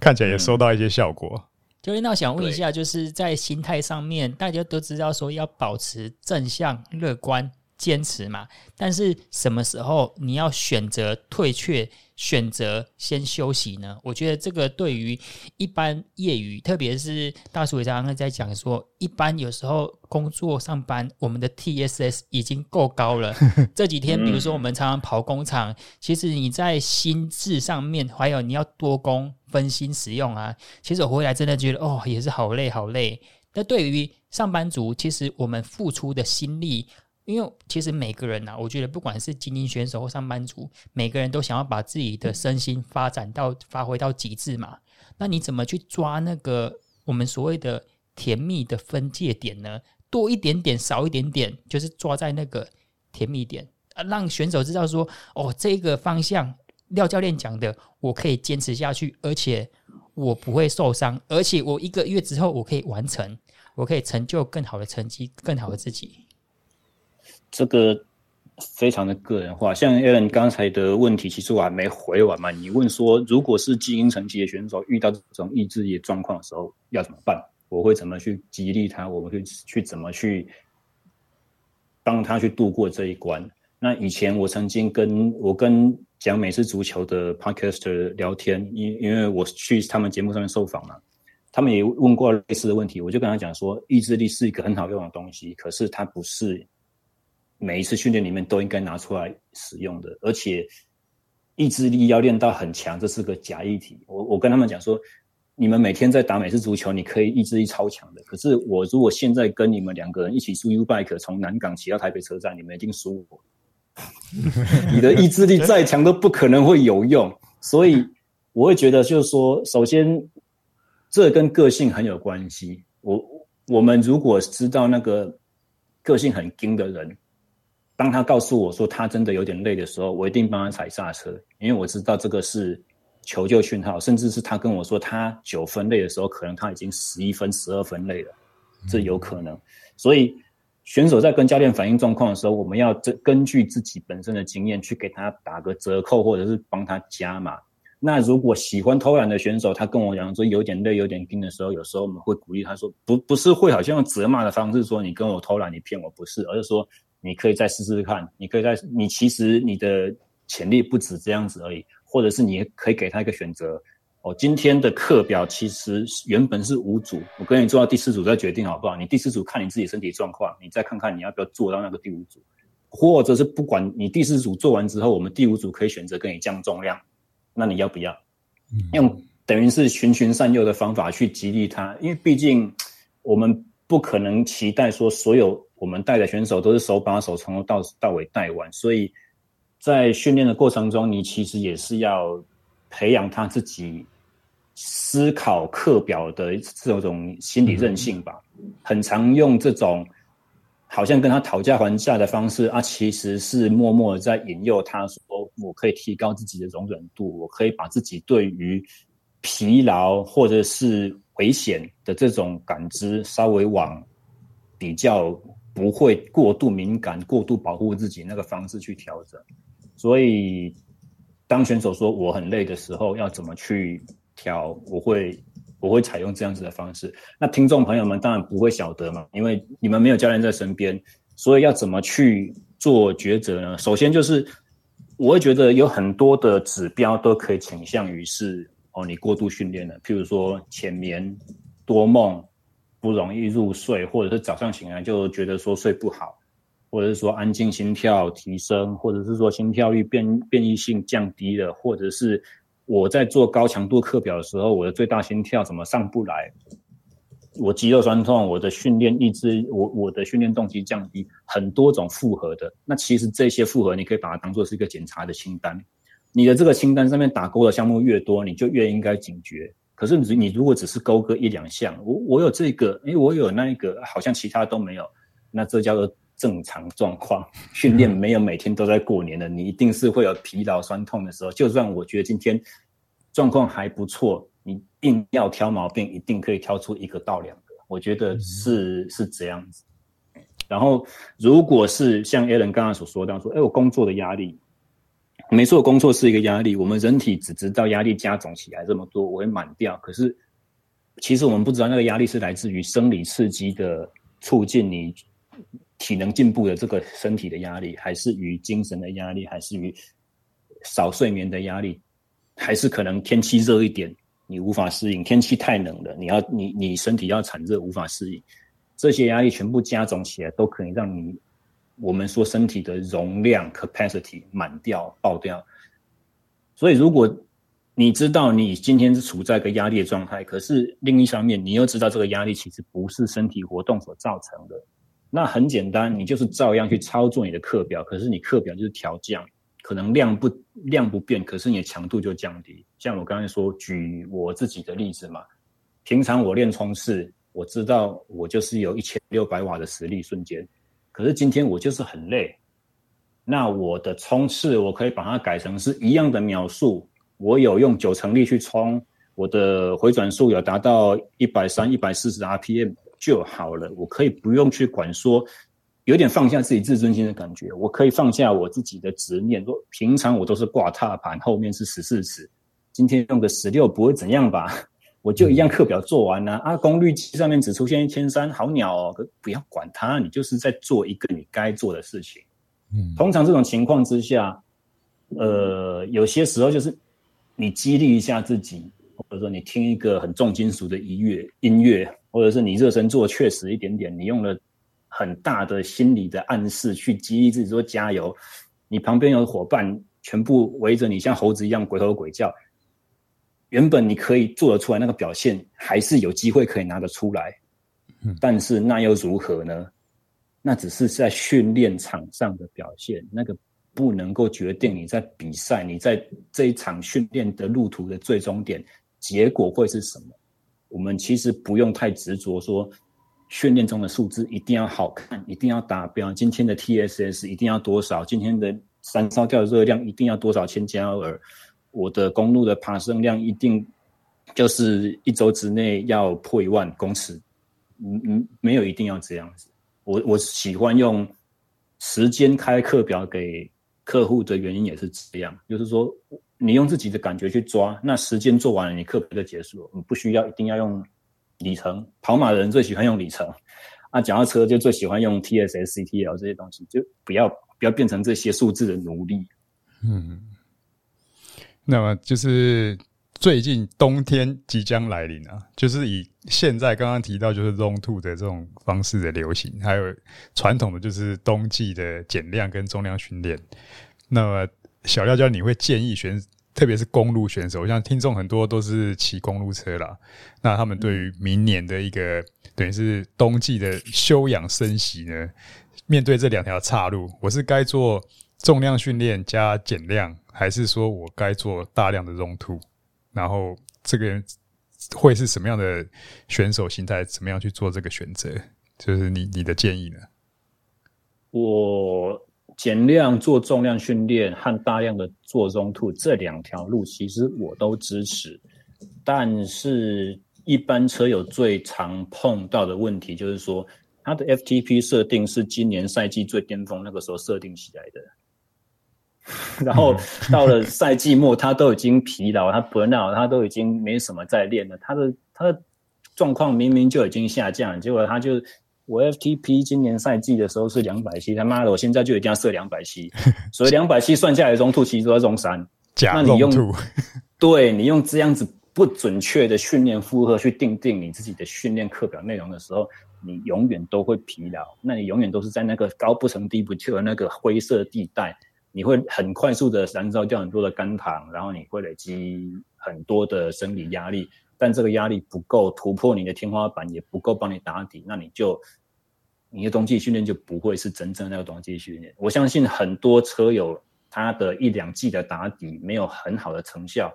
看起来也收到一些效果。教练，那我想问一下，就是在心态上面，大家都知道说要保持正向乐观。坚持嘛，但是什么时候你要选择退却，选择先休息呢？我觉得这个对于一般业余，特别是大叔也刚刚在讲说，一般有时候工作上班，我们的 TSS 已经够高了。这几天，比如说我们常常跑工厂，其实你在心智上面，还有你要多工分心使用啊，其实我回来真的觉得哦，也是好累好累。那对于上班族，其实我们付出的心力。因为其实每个人呐、啊，我觉得不管是精英选手或上班族，每个人都想要把自己的身心发展到发挥到极致嘛。那你怎么去抓那个我们所谓的甜蜜的分界点呢？多一点点，少一点点，就是抓在那个甜蜜点啊，让选手知道说，哦，这个方向廖教练讲的，我可以坚持下去，而且我不会受伤，而且我一个月之后我可以完成，我可以成就更好的成绩，更好的自己。这个非常的个人化，像 Alan 刚才的问题，其实我还没回完嘛。你问说，如果是精英层级的选手遇到这种意志力状况的时候，要怎么办？我会怎么去激励他？我会去怎么去帮他去度过这一关？那以前我曾经跟我跟讲美式足球的 Podcaster 聊天，因因为我去他们节目上面受访嘛，他们也问过类似的问题，我就跟他讲说，意志力是一个很好用的东西，可是它不是。每一次训练里面都应该拿出来使用的，而且意志力要练到很强，这是个假议题。我我跟他们讲说，你们每天在打美式足球，你可以意志力超强的。可是我如果现在跟你们两个人一起租 U bike 从南港骑到台北车站，你们一定输我。你的意志力再强都不可能会有用。所以我会觉得，就是说，首先这跟个性很有关系。我我们如果知道那个个性很硬的人。当他告诉我说他真的有点累的时候，我一定帮他踩刹车，因为我知道这个是求救讯号。甚至是他跟我说他九分累的时候，可能他已经十一分、十二分累了，这有可能。所以选手在跟教练反映状况的时候，我们要根据自己本身的经验去给他打个折扣，或者是帮他加码。那如果喜欢偷懒的选手，他跟我讲说有点累、有点拼的时候，有时候我们会鼓励他说，不不是会好像用责骂的方式说你跟我偷懒、你骗我，不是，而是说。你可以再试试看，你可以再，你其实你的潜力不止这样子而已，或者是你可以给他一个选择。哦，今天的课表其实原本是五组，我跟你做到第四组再决定好不好？你第四组看你自己身体状况，你再看看你要不要做到那个第五组，或者是不管你第四组做完之后，我们第五组可以选择跟你降重量，那你要不要？用等于是循循善诱的方法去激励他，因为毕竟我们不可能期待说所有。我们带的选手都是手把手从头到到尾带完，所以在训练的过程中，你其实也是要培养他自己思考课表的这种心理韧性吧。很常用这种好像跟他讨价还价的方式啊，其实是默默的在引诱他说，我可以提高自己的容忍度，我可以把自己对于疲劳或者是危险的这种感知稍微往比较不会过度敏感、过度保护自己那个方式去调整。所以，当选手说我很累的时候，要怎么去调？我会。我会采用这样子的方式。那听众朋友们当然不会晓得嘛，因为你们没有教练在身边，所以要怎么去做抉择呢？首先就是，我会觉得有很多的指标都可以倾向于是哦，你过度训练了，譬如说浅眠、多梦、不容易入睡，或者是早上醒来就觉得说睡不好，或者是说安静心跳提升，或者是说心跳率变变异性降低了，或者是。我在做高强度课表的时候，我的最大心跳怎么上不来？我肌肉酸痛，我的训练意志，我我的训练动机降低，很多种复合的。那其实这些复合，你可以把它当做是一个检查的清单。你的这个清单上面打勾的项目越多，你就越应该警觉。可是你你如果只是勾个一两项，我我有这个，诶，我有那一个，好像其他都没有，那这叫做正常状况。训练没有每天都在过年的，你一定是会有疲劳酸痛的时候。就算我觉得今天。状况还不错，你硬要挑毛病，一定可以挑出一个到两个。我觉得是是这样子。然后，如果是像 Alan 刚刚所说到说，哎，我工作的压力，没错，工作是一个压力。我们人体只知道压力加总起来这么多，我会满掉。可是，其实我们不知道那个压力是来自于生理刺激的促进你体能进步的这个身体的压力，还是与精神的压力，还是与少睡眠的压力。还是可能天气热一点，你无法适应；天气太冷了，你要你你身体要产热，无法适应。这些压力全部加总起来，都可以让你我们说身体的容量 capacity 满掉爆掉。所以，如果你知道你今天是处在一个压力的状态，可是另一方面你又知道这个压力其实不是身体活动所造成的，那很简单，你就是照样去操作你的课表，可是你课表就是调降。可能量不量不变，可是你的强度就降低。像我刚才说，举我自己的例子嘛，平常我练冲刺，我知道我就是有一千六百瓦的实力瞬间，可是今天我就是很累，那我的冲刺我可以把它改成是一样的秒数，我有用九成力去冲，我的回转数有达到一百三、一百四十 RPM 就好了，我可以不用去管说。有点放下自己自尊心的感觉，我可以放下我自己的执念。说平常我都是挂踏板，后面是十四尺，今天用个十六不会怎样吧？我就一样课表做完了啊，功率计上面只出现一千三，好鸟哦！可不要管它，你就是在做一个你该做的事情。嗯，通常这种情况之下，呃，有些时候就是你激励一下自己，或者说你听一个很重金属的音乐，音乐，或者是你热身做确实一点点，你用了。很大的心理的暗示，去激励自己说加油。你旁边有伙伴，全部围着你，像猴子一样鬼吼鬼叫。原本你可以做得出来那个表现，还是有机会可以拿得出来。但是那又如何呢？那只是在训练场上的表现，那个不能够决定你在比赛，你在这一场训练的路途的最终点结果会是什么。我们其实不用太执着说。训练中的数字一定要好看，一定要达标。今天的 TSS 一定要多少？今天的燃烧掉的热量一定要多少千焦耳？我的公路的爬升量一定就是一周之内要破一万公尺？嗯嗯，没有一定要这样子。我我喜欢用时间开课表给客户的原因也是这样，就是说你用自己的感觉去抓，那时间做完了，你课表就结束了，你不需要一定要用。里程，跑马的人最喜欢用里程，啊，脚踏车就最喜欢用 TSS、CTL 这些东西，就不要不要变成这些数字的奴隶。嗯，那么就是最近冬天即将来临啊，就是以现在刚刚提到就是 Zone Two 的这种方式的流行，还有传统的就是冬季的减量跟重量训练。那么小廖教你会建议选？特别是公路选手，像听众很多都是骑公路车啦。那他们对于明年的一个等于是冬季的休养生息呢，面对这两条岔路，我是该做重量训练加减量，还是说我该做大量的 Zone 2？然后这个人会是什么样的选手心态？怎么样去做这个选择？就是你你的建议呢？我减量做重量训练和大量的做 Zone 2这两条路，其实我都支持。但是，一般车友最常碰到的问题就是说，它的 FTP 设定是今年赛季最巅峰那个时候设定起来的，然后到了赛季末，他都已经疲劳，他 burn out，他都已经没什么在练了，他的他的状况明明就已经下降，结果他就我 FTP 今年赛季的时候是两百七，他妈的，我现在就一定要设两百七，所以两百七算下来，Zone 2其实都在 Zone 3，假那你用对你用这样子。不准确的训练负荷去定定你自己的训练课表内容的时候，你永远都会疲劳。那你永远都是在那个高不成低不就的那个灰色地带，你会很快速的燃烧掉很多的肝糖，然后你会累积很多的生理压力。但这个压力不够突破你的天花板，也不够帮你打底，那你就你的冬季训练就不会是真正那个冬季训练。我相信很多车友他的一两季的打底没有很好的成效。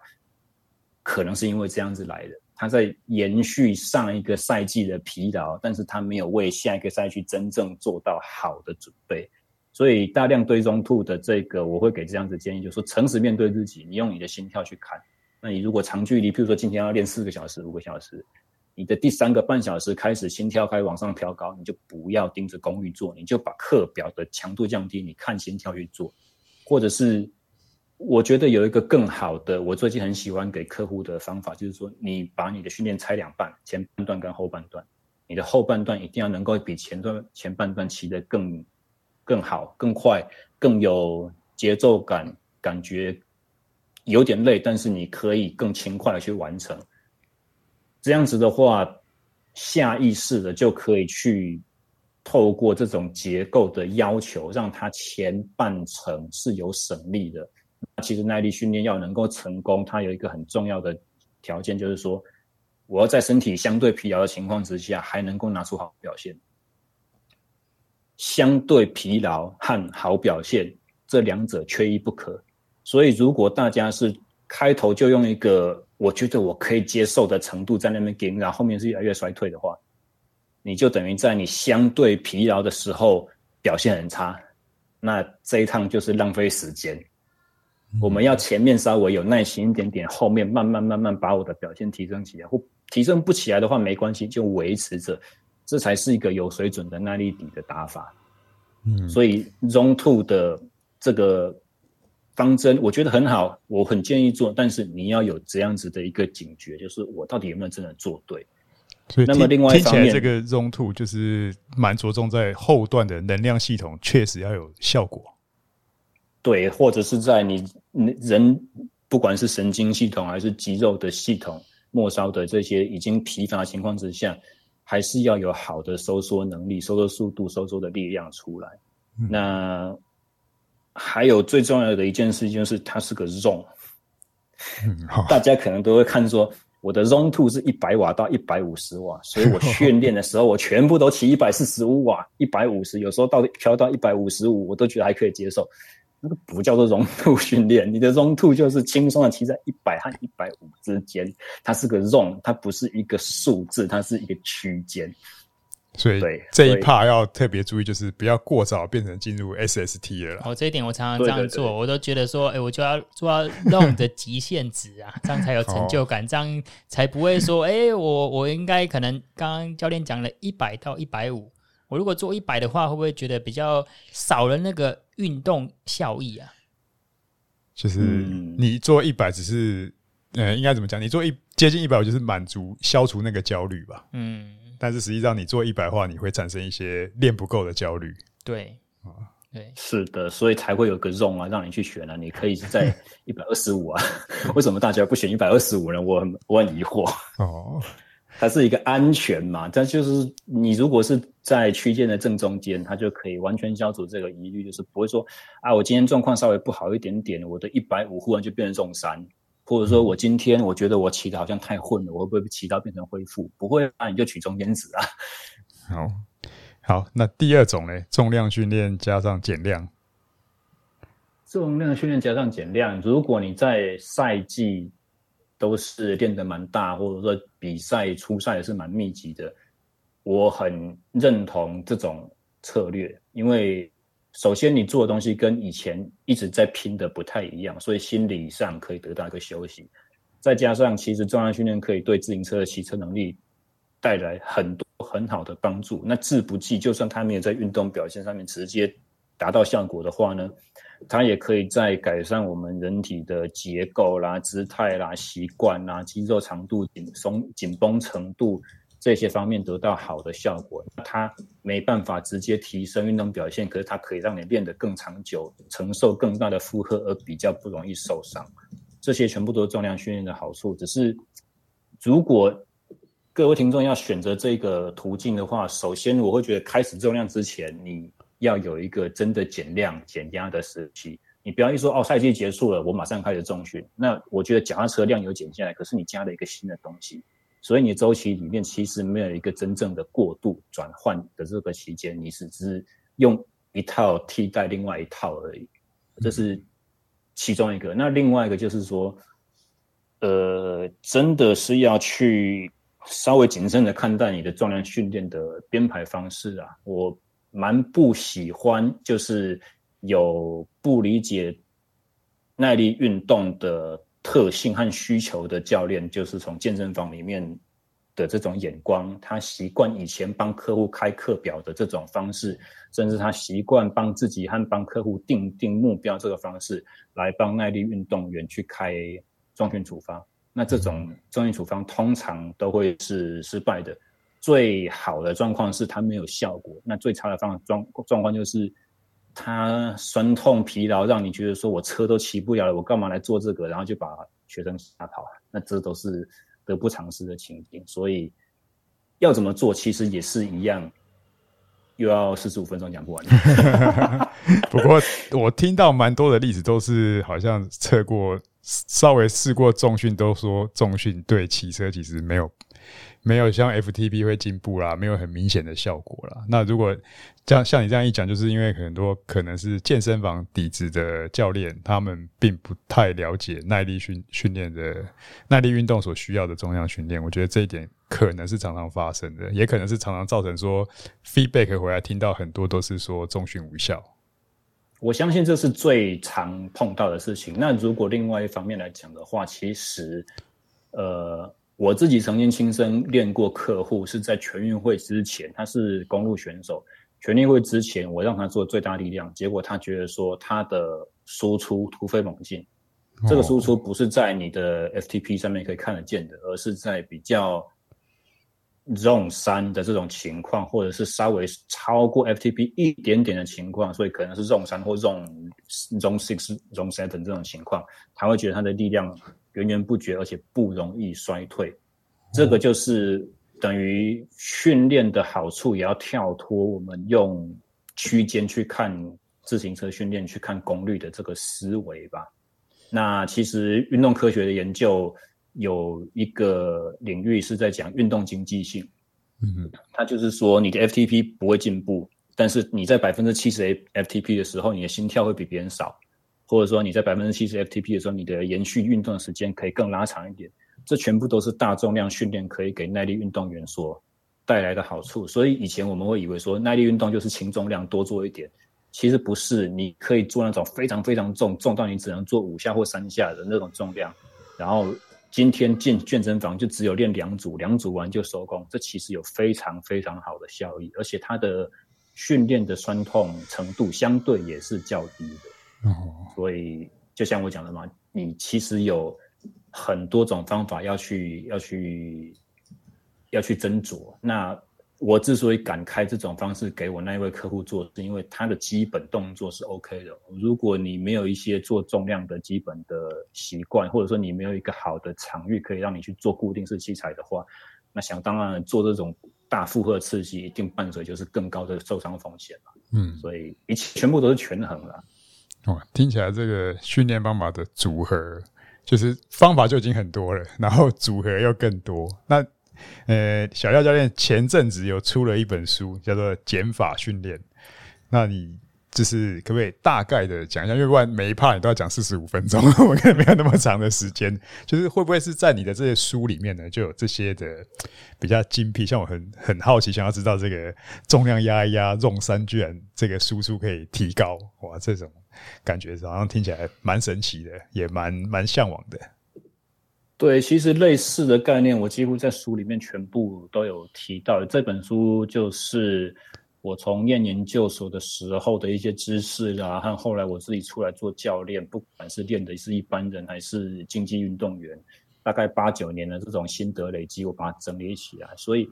可能是因为这样子来的，他在延续上一个赛季的疲劳，但是他没有为下一个赛季真正做到好的准备，所以大量堆中吐的这个，我会给这样子建议，就是说诚实面对自己，你用你的心跳去看。那你如果长距离，譬如说今天要练四个小时、五个小时，你的第三个半小时开始心跳开始往上飘高，你就不要盯着功率做，你就把课表的强度降低，你看心跳去做，或者是。我觉得有一个更好的，我最近很喜欢给客户的方法，就是说，你把你的训练拆两半，前半段跟后半段，你的后半段一定要能够比前段前半段骑得更更好、更快、更有节奏感，感觉有点累，但是你可以更轻快的去完成。这样子的话，下意识的就可以去透过这种结构的要求，让它前半程是有省力的。其实耐力训练要能够成功，它有一个很重要的条件，就是说，我要在身体相对疲劳的情况之下，还能够拿出好表现。相对疲劳和好表现这两者缺一不可。所以，如果大家是开头就用一个我觉得我可以接受的程度在那边给，然后后面是越来越衰退的话，你就等于在你相对疲劳的时候表现很差，那这一趟就是浪费时间。我们要前面稍微有耐心一点点，后面慢慢慢慢把我的表现提升起来，或提升不起来的话没关系，就维持着，这才是一个有水准的耐力底的打法。嗯，所以 Zone 2的这个方针我觉得很好，我很建议做，但是你要有这样子的一个警觉，就是我到底有没有真的做对。所以那么另外一方面，这个 Zone 2就是蛮着重在后段的能量系统，确实要有效果。对，或者是在你人不管是神经系统还是肌肉的系统末梢的这些已经疲乏情况之下，还是要有好的收缩能力、收缩速度、收缩的力量出来。嗯、那还有最重要的一件事就是它是个 Zone，、嗯、大家可能都会看说我的 Zone Two 是一百瓦到一百五十瓦，所以我 训练的时候我全部都骑一百四十五瓦、一百五十，有时候到调到一百五十五，我都觉得还可以接受。那个不叫做 Zone 2训练，你的 Zone 2就是轻松的骑在一百和一百五之间，它是个 Zone，它不是一个数字，它是一个区间。所以这一 part 要特别注意，就是不要过早变成进入 SST 了。哦，这一点我常常这样做，对对对，我都觉得说，哎、欸，我就要做到 Zone 的极限值啊，这样才有成就感，这样才不会说，哎、欸，我我应该可能刚刚教练讲了一百到一百五。我如果做一百的话，会不会觉得比较少了那个运动效益啊？就是你做一百只是，呃，应该怎么讲？你做一接近一百，我就是满足消除那个焦虑吧。嗯。但是实际上，你做一百的话，你会产生一些练不够的焦虑。对啊，对，是的，所以才会有个 zone 啊，让你去选啊。你可以在 一百二十五啊，为什么大家不选一百二十五呢？我很我很疑惑。哦。它是一个安全嘛，但就是你如果是在区间的正中间，它就可以完全消除这个疑虑，就是不会说啊，我今天状况稍微不好一点点，我的一百五忽然就变成 Zone 3，或者说我今天我觉得我骑的好像太混了，我会不会骑到变成恢复？不会啊，你就取中间值啊。好，好，那第二种呢，重量训练加上减量。重量训练加上减量，如果你在赛季。都是练得蛮大，或者说比赛初赛也是蛮密集的。我很认同这种策略，因为首先你做的东西跟以前一直在拼的不太一样，所以心理上可以得到一个休息。再加上其实重量训练可以对自行车的骑车能力带来很多很好的帮助。那志不计，就算他没有在运动表现上面直接达到效果的话呢，它也可以在改善我们人体的结构啦、姿态啦、习惯啦、肌肉长度、紧松、紧绷程度。这些方面得到好的效果，它没办法直接提升运动表现，可是它可以让你练得更长久，承受更大的负荷，而比较不容易受伤。这些全部都是重量训练的好处。只是如果各位听众要选择这个途径的话，首先我会觉得开始重量之前，你要有一个真的减量减压的时期。你不要一说哦，赛季结束了，我马上开始重训。那我觉得脚踏车量有减下来，可是你加了一个新的东西。所以你周期里面其实没有一个真正的过渡转换的这个期间，你是只是用一套替代另外一套而已，这是其中一个。那另外一个就是说，呃，真的是要去稍微谨慎的看待你的重量训练的编排方式啊。我蛮不喜欢就是有不理解耐力运动的。特性和需求的教练，就是从健身房里面的这种眼光，他习惯以前帮客户开课表的这种方式，甚至他习惯帮自己和帮客户定定目标这个方式，来帮耐力运动员去开重训处方。那这种重训处方通常都会是失败的。最好的状况是它没有效果，那最差的状状状况就是。他酸痛疲劳，让你觉得说我车都骑不了了，我干嘛来做这个？然后就把学生吓跑，那这都是得不偿失的情景。所以要怎么做，其实也是一样，又要四十五分钟讲不完。不过我听到蛮多的例子，都是好像测过、稍微试过重训，都说重训对骑车其实没有。没有像 FTP 会进步啦，没有很明显的效果啦。那如果这样像你这样一讲，就是因为很多可能是健身房底子的教练，他们并不太了解耐力训训练的耐力运动所需要的重量训练。我觉得这一点可能是常常发生的，也可能是常常造成说 feedback 回来听到很多都是说重训无效。我相信这是最常碰到的事情。那如果另外一方面来讲的话，其实呃。我自己曾经亲身练过客户，是在全运会之前，他是公路选手。全运会之前，我让他做最大力量，结果他觉得说他的输出突飞猛进。这个输出不是在你的 FTP 上面可以看得见的，而是在比较 Zone 三的这种情况，或者是稍微超过 FTP 一点点的情况，所以可能是 Zone 三或 Zone Zone six Zone seven 这种情况，他会觉得他的力量。源源不绝，而且不容易衰退，这个就是等于训练的好处，也要跳脱我们用区间去看自行车训练、去看功率的这个思维吧。那其实运动科学的研究有一个领域是在讲运动经济性，嗯哼，它就是说你的 FTP 不会进步，但是你在百分之七十 FTP 的时候，你的心跳会比别人少。或者说你在百分之七十 FTP 的时候，你的延续运动的时间可以更拉长一点，这全部都是大重量训练可以给耐力运动员所带来的好处。所以以前我们会以为说耐力运动就是轻重量多做一点，其实不是，你可以做那种非常非常重，重到你只能做五下或三下的那种重量。然后今天进健身房就只有练两组，两组完就收工，这其实有非常非常好的效益，而且它的训练的酸痛程度相对也是较低的。哦，所以就像我讲的嘛，你其实有很多种方法要去要去要去斟酌。那我之所以敢开这种方式给我那一位客户做，是因为他的基本动作是 OK 的。如果你没有一些做重量的基本的习惯，或者说你没有一个好的场域可以让你去做固定式器材的话，那想当然做这种大负荷刺激，一定伴随就是更高的受伤风险嘛。嗯，所以一切全部都是权衡了。哦，听起来这个训练方法的组合，就是方法就已经很多了，然后组合又更多。那呃，小廖教练前阵子有出了一本书，叫做《减法训练》。那你就是可不可以大概的讲一下？因为不然每一 part 你都要讲四十五分钟，我可能没有那么长的时间。就是会不会是在你的这些书里面呢，就有这些的比较精辟？像我很很好奇，想要知道这个重量压一压，ROM 三居然这个输出可以提高，哇，这种感觉好像听起来蛮神奇的，也蛮蛮向往的。对，其实类似的概念，我几乎在书里面全部都有提到。这本书就是。我从念研究所的时候的一些知识啊，和后来我自己出来做教练，不管是练的是一般人还是竞技运动员，大概八九年的这种心得累积，我把它整理起来，所以。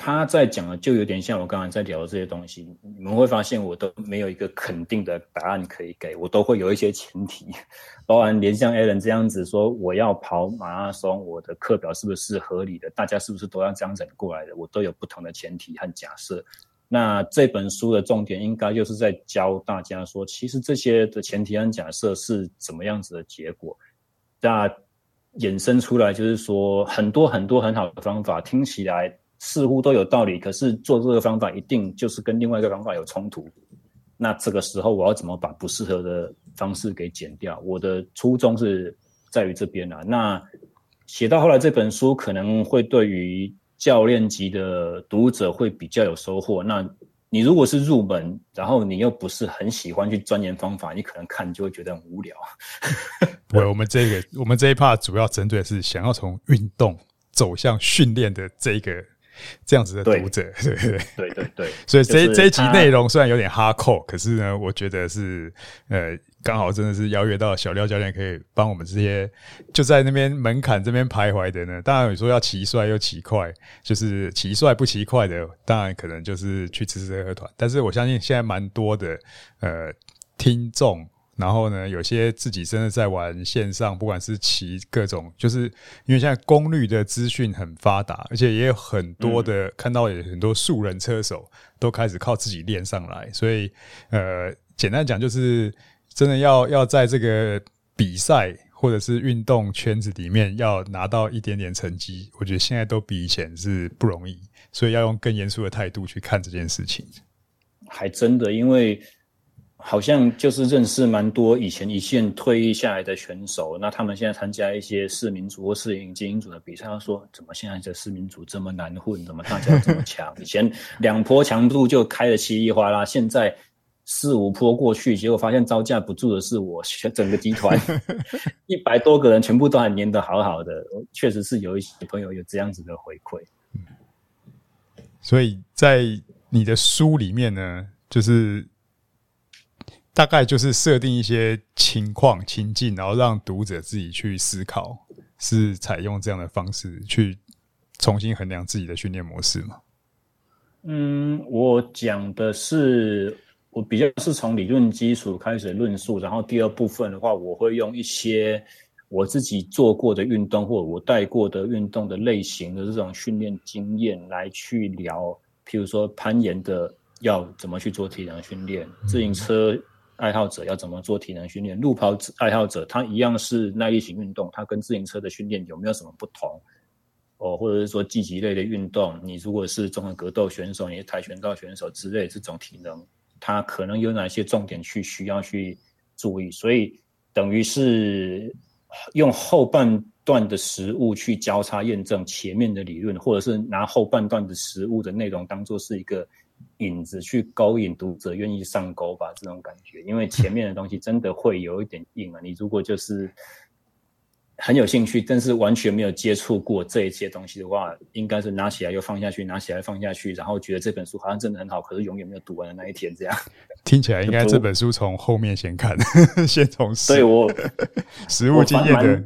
他在讲的就有点像我刚才在聊的这些东西，你们会发现我都没有一个肯定的答案可以给，我都会有一些前提，包含连像 Alan 这样子说我要跑马拉松，我的课表是不是合理的，大家是不是都要这样整过来的，我都有不同的前提和假设。那这本书的重点应该就是在教大家说，其实这些的前提和假设是怎么样子的结果，那衍生出来就是说很多很多很好的方法，听起来。似乎都有道理，可是做这个方法一定就是跟另外一个方法有冲突。那这个时候我要怎么把不适合的方式给剪掉？我的初衷是在于这边啊。那写到后来这本书可能会对于教练级的读者会比较有收获。那你如果是入门，然后你又不是很喜欢去钻研方法，你可能看就会觉得很无聊。对，我们这个我们这一 part 主要针对的是想要从运动走向训练的这个。这样子的读者，对对对对对对，所以这这一集内容虽然有点哈扣，可是呢，我觉得是呃，刚好真的是邀约到小廖教练，可以帮我们这些就在那边门槛这边徘徊的呢。当然，你说要骑帅又骑快，就是骑帅不骑快的，当然可能就是去吃吃喝喝团。但是我相信现在蛮多的呃听众。然后呢，有些自己真的在玩线上，不管是骑各种，就是因为现在功率的资讯很发达，而且也有很多的、嗯、看到有很多素人车手都开始靠自己练上来，所以呃，简单讲就是真的要要在这个比赛或者是运动圈子里面要拿到一点点成绩，我觉得现在都比以前是不容易，所以要用更严肃的态度去看这件事情。还真的，因为。好像就是认识蛮多以前一线退役下来的选手，那他们现在参加一些市民组或是精英组的比赛，他说怎么现在这市民组这么难混，怎么大家这么强？以前两坡强度就开的稀里哗啦，现在四五坡过去，结果发现招架不住的是我整个集团 一百多个人全部都还粘得好好的，确实是有一些朋友有这样子的回馈。所以在你的书里面呢，就是。大概就是设定一些情况情境，然后让读者自己去思考，是采用这样的方式去重新衡量自己的训练模式吗？嗯，我讲的是我比较是从理论基础开始论述，然后第二部分的话，我会用一些我自己做过的运动或者我带过的运动的类型的这种训练经验来去聊，譬如说攀岩的要怎么去做体能训练，自行车。爱好者要怎么做体能训练？路跑爱好者他一样是耐力型运动，他跟自行车的训练有没有什么不同？哦，或者是说积极类的运动，你如果是综合格斗选手，你是跆拳道选手之类这种体能，他可能有哪些重点去需要去注意？所以等于是用后半段的实物去交叉验证前面的理论，或者是拿后半段的实物的内容当做是一个。引子去勾引读者愿意上钩吧，这种感觉，因为前面的东西真的会有一点硬啊。你如果就是很有兴趣，但是完全没有接触过这一些东西的话，应该是拿起来又放下去，拿起来放下去，然后觉得这本书好像真的很好，可是永远没有读完的那一天，这样。听起来应该这本书从后面先看，先从对我实物经验的。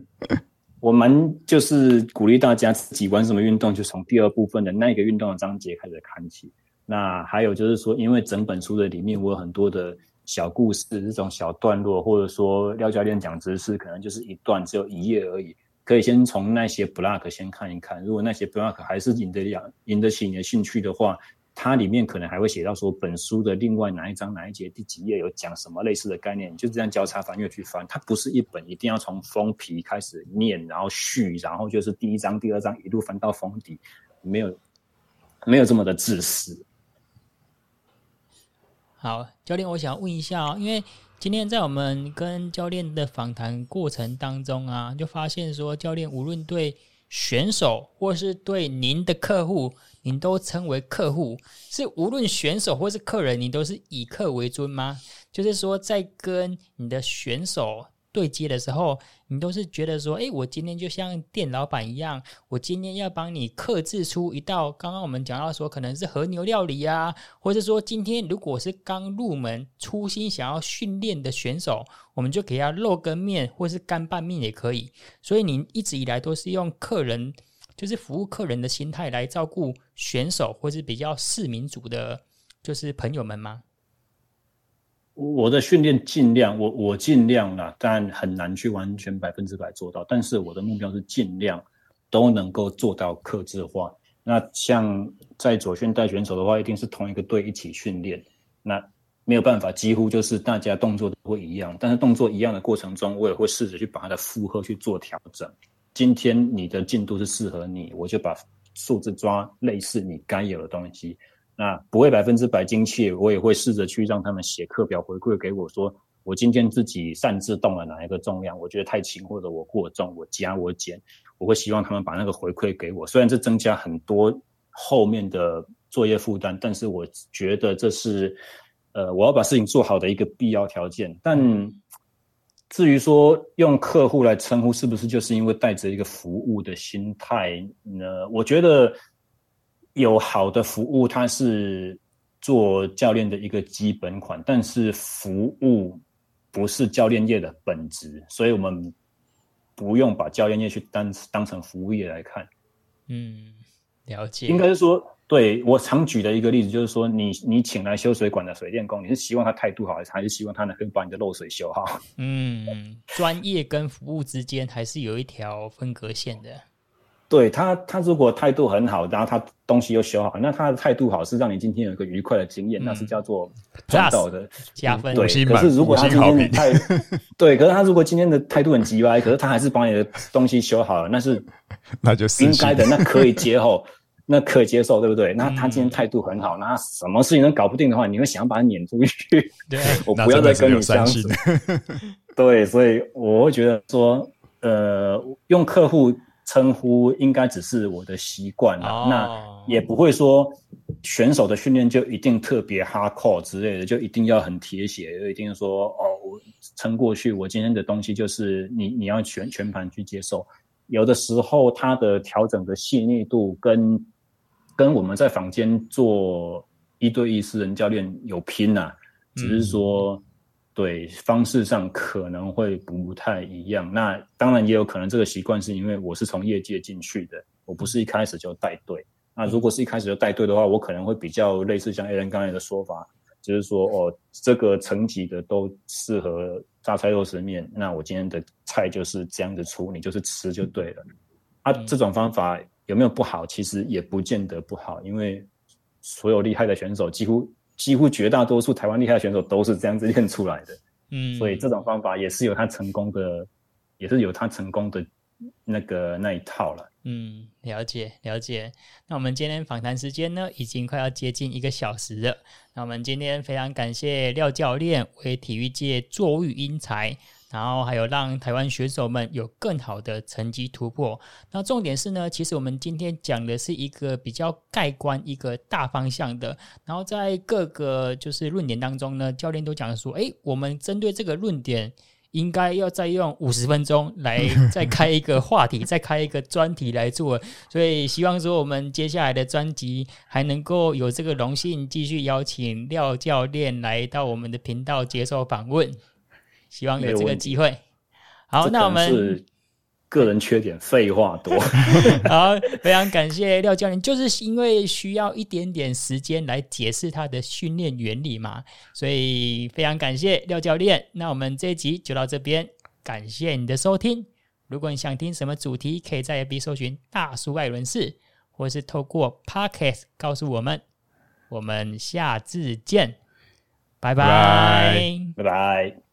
我蛮就是鼓励大家自己玩什么运动，就从第二部分的那个运动的章节开始看起。那还有就是说，因为整本书的里面我有很多的小故事，这种小段落，或者说廖教练讲知识，可能就是一段只有一页而已，可以先从那些 block 先看一看。如果那些 block 还是引得了、引得起你的兴趣的话，它里面可能还会写到说本书的另外哪一章哪一节第几页有讲什么类似的概念，就这样交叉翻阅去翻。它不是一本一定要从封皮开始念，然后续，然后就是第一章、第二章一路翻到封底，没有没有这么的自私。好，教练，我想问一下哦，因为今天在我们跟教练的访谈过程当中啊，就发现说，教练无论对选手或是对您的客户，您都称为客户，是无论选手或是客人，你都是以客为尊吗？就是说，在跟你的选手。对接的时候，你都是觉得说，诶，我今天就像店老板一样，我今天要帮你克制出一道刚刚我们讲到说，可能是和牛料理啊，或者说今天如果是刚入门、初心想要训练的选手，我们就给他肉羹面或是干拌面也可以。所以你一直以来都是用客人，就是服务客人的心态来照顾选手，或是比较市民组的，就是朋友们吗？我的训练尽量，我我尽量啦，但很难去完全百分之百做到。但是我的目标是尽量都能够做到克制化。那像在左训带选手的话，一定是同一个队一起训练。那没有办法，几乎就是大家动作都会一样。但是动作一样的过程中，我也会试着去把它的负荷去做调整。今天你的进度是适合你，我就把数字抓类似你该有的东西。那不会百分之百精确，我也会试着去让他们写课表回馈给我说，我今天自己擅自动了哪一个重量，我觉得太轻或者我过重，我加我减，我会希望他们把那个回馈给我。虽然这增加很多后面的作业负担，但是我觉得这是呃我要把事情做好的一个必要条件。但至于说用客户来称呼，是不是就是因为带着一个服务的心态呢？我觉得。有好的服务，它是做教练的一个基本款，但是服务不是教练业的本质，所以我们不用把教练业去当当成服务业来看。嗯，了解。应该是说，对，我常举的一个例子就是说，你你请来修水管的水电工，你是希望他态度好，还是还是希望他能够把你的漏水修好？嗯，专业跟服务之间还是有一条分隔线的。对他，他如果态度很好，然后他东西又修好，那他的态度好是让你今天有一个愉快的经验，嗯、那是叫做赚到的加分。对，可是如果他今天的态，对，可是他如果今天的态度很急歪，可是他还是把你的东西修好了，那是 那就是应该的，那可以接受，那可以接受，对不对？那他今天态度很好，那什么事情都搞不定的话，你会想要把他撵出去？对，我不要再跟你相处。对，所以我会觉得说，呃，用客户。称呼应该只是我的习惯了，oh. 那也不会说选手的训练就一定特别 hardcore 之类的，就一定要很铁血，就一定说哦，我撑过去，我今天的东西就是你你要全全盘去接受。有的时候它的调整的细腻度跟跟我们在房间做一对一私人教练有拼呐、啊，只是说。对，方式上可能会不太一样，那当然也有可能这个习惯是因为我是从业界进去的，我不是一开始就带队。那如果是一开始就带队的话，我可能会比较类似像 Alan 刚才的说法，就是说哦，这个层级的都适合榨菜肉丝面，那我今天的菜就是这样子出，你就是吃就对了。啊，这种方法有没有不好？其实也不见得不好，因为所有厉害的选手几乎。几乎绝大多数台湾厉害的选手都是这样子练出来的，嗯，所以这种方法也是有他成功的，也是有他成功的那个那一套了。嗯，了解了解。那我们今天访谈时间呢，已经快要接近一个小时了。那我们今天非常感谢廖教练为体育界作育英才。然后还有让台湾选手们有更好的成绩突破。那重点是呢，其实我们今天讲的是一个比较概观、一个大方向的。然后在各个就是论点当中呢，教练都讲说，诶，我们针对这个论点，应该要再用五十分钟来 再开一个话题，再开一个专题来做。所以希望说，我们接下来的专辑还能够有这个荣幸，继续邀请廖教练来到我们的频道接受访问。希望有这个机会。好，那我们个人缺点，废话多。好，非常感谢廖教练，就是因为需要一点点时间来解释他的训练原理嘛，所以非常感谢廖教练。那我们这一集就到这边，感谢你的收听。如果你想听什么主题，可以在 FB 搜寻“大叔爱轮士”，或是透过 Podcast 告诉我们。我们下次见，拜拜，拜拜。